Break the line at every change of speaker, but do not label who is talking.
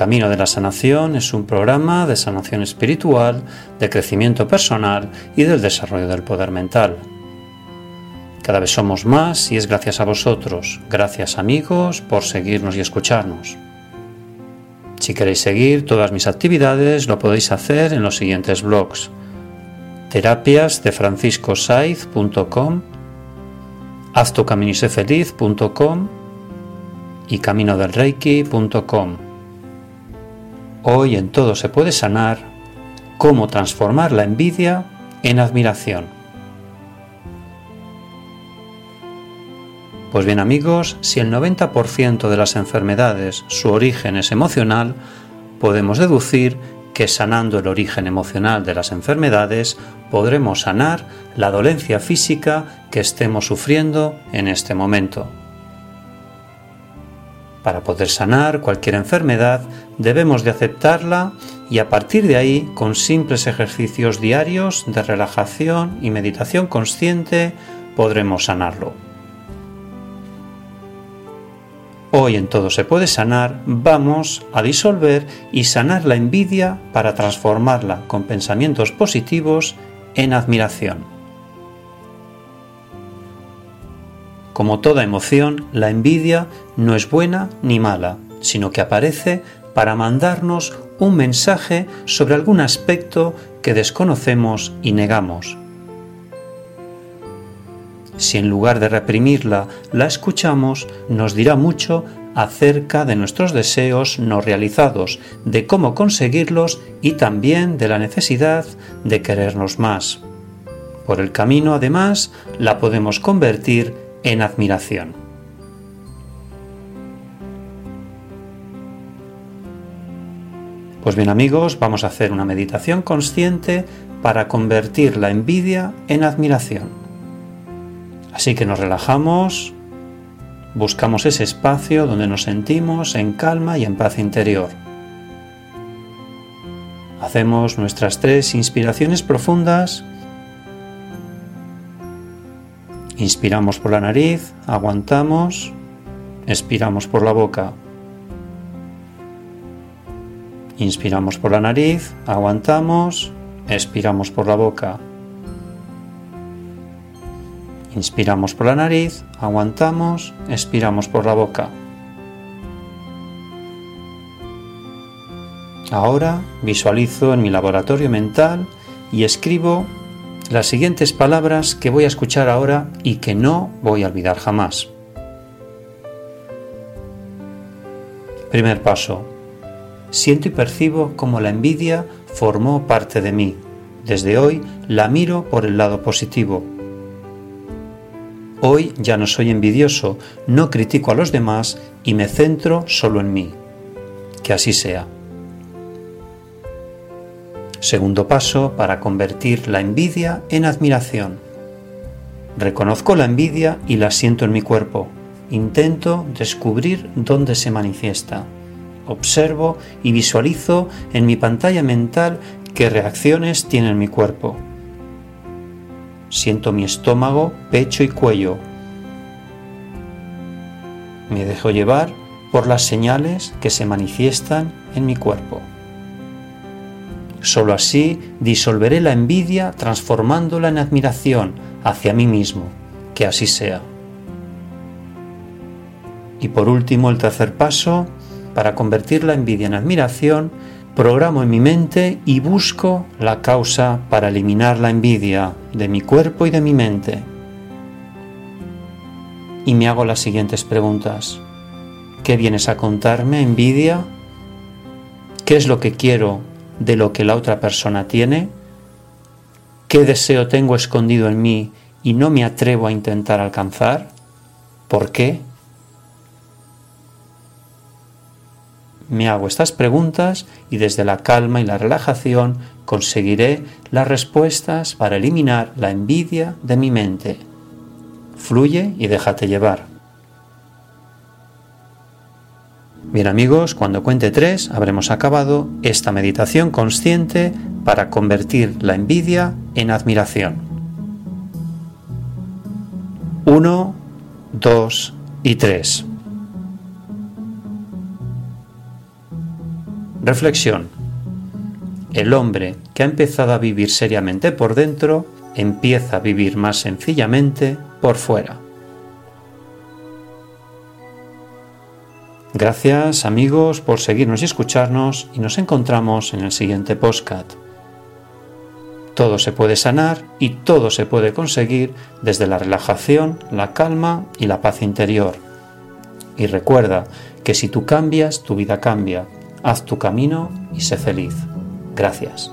Camino de la Sanación es un programa de sanación espiritual, de crecimiento personal y del desarrollo del poder mental. Cada vez somos más y es gracias a vosotros, gracias amigos, por seguirnos y escucharnos. Si queréis seguir todas mis actividades lo podéis hacer en los siguientes blogs terapias de franciscosaiz.com, haztucaminisefeliz.com y caminodelreiki.com. Hoy en todo se puede sanar cómo transformar la envidia en admiración. Pues bien amigos, si el 90% de las enfermedades su origen es emocional, podemos deducir que sanando el origen emocional de las enfermedades podremos sanar la dolencia física que estemos sufriendo en este momento. Para poder sanar cualquier enfermedad debemos de aceptarla y a partir de ahí, con simples ejercicios diarios de relajación y meditación consciente, podremos sanarlo. Hoy en todo se puede sanar, vamos a disolver y sanar la envidia para transformarla con pensamientos positivos en admiración. Como toda emoción, la envidia no es buena ni mala, sino que aparece para mandarnos un mensaje sobre algún aspecto que desconocemos y negamos. Si en lugar de reprimirla la escuchamos, nos dirá mucho acerca de nuestros deseos no realizados, de cómo conseguirlos y también de la necesidad de querernos más. Por el camino, además, la podemos convertir en admiración. Pues bien amigos, vamos a hacer una meditación consciente para convertir la envidia en admiración. Así que nos relajamos, buscamos ese espacio donde nos sentimos en calma y en paz interior. Hacemos nuestras tres inspiraciones profundas Inspiramos por la nariz, aguantamos, expiramos por la boca. Inspiramos por la nariz, aguantamos, expiramos por la boca. Inspiramos por la nariz, aguantamos, expiramos por la boca. Ahora visualizo en mi laboratorio mental y escribo las siguientes palabras que voy a escuchar ahora y que no voy a olvidar jamás. Primer paso. Siento y percibo como la envidia formó parte de mí. Desde hoy la miro por el lado positivo. Hoy ya no soy envidioso, no critico a los demás y me centro solo en mí. Que así sea. Segundo paso para convertir la envidia en admiración. Reconozco la envidia y la siento en mi cuerpo. Intento descubrir dónde se manifiesta. Observo y visualizo en mi pantalla mental qué reacciones tiene mi cuerpo. Siento mi estómago, pecho y cuello. Me dejo llevar por las señales que se manifiestan en mi cuerpo. Solo así disolveré la envidia transformándola en admiración hacia mí mismo. Que así sea. Y por último, el tercer paso, para convertir la envidia en admiración, programo en mi mente y busco la causa para eliminar la envidia de mi cuerpo y de mi mente. Y me hago las siguientes preguntas. ¿Qué vienes a contarme, envidia? ¿Qué es lo que quiero de lo que la otra persona tiene? ¿Qué deseo tengo escondido en mí y no me atrevo a intentar alcanzar? ¿Por qué? Me hago estas preguntas y desde la calma y la relajación conseguiré las respuestas para eliminar la envidia de mi mente. Fluye y déjate llevar. Bien amigos, cuando cuente tres habremos acabado esta meditación consciente para convertir la envidia en admiración. Uno, dos y tres. Reflexión. El hombre que ha empezado a vivir seriamente por dentro empieza a vivir más sencillamente por fuera. Gracias amigos por seguirnos y escucharnos y nos encontramos en el siguiente postcat. Todo se puede sanar y todo se puede conseguir desde la relajación, la calma y la paz interior. Y recuerda que si tú cambias, tu vida cambia. Haz tu camino y sé feliz. Gracias.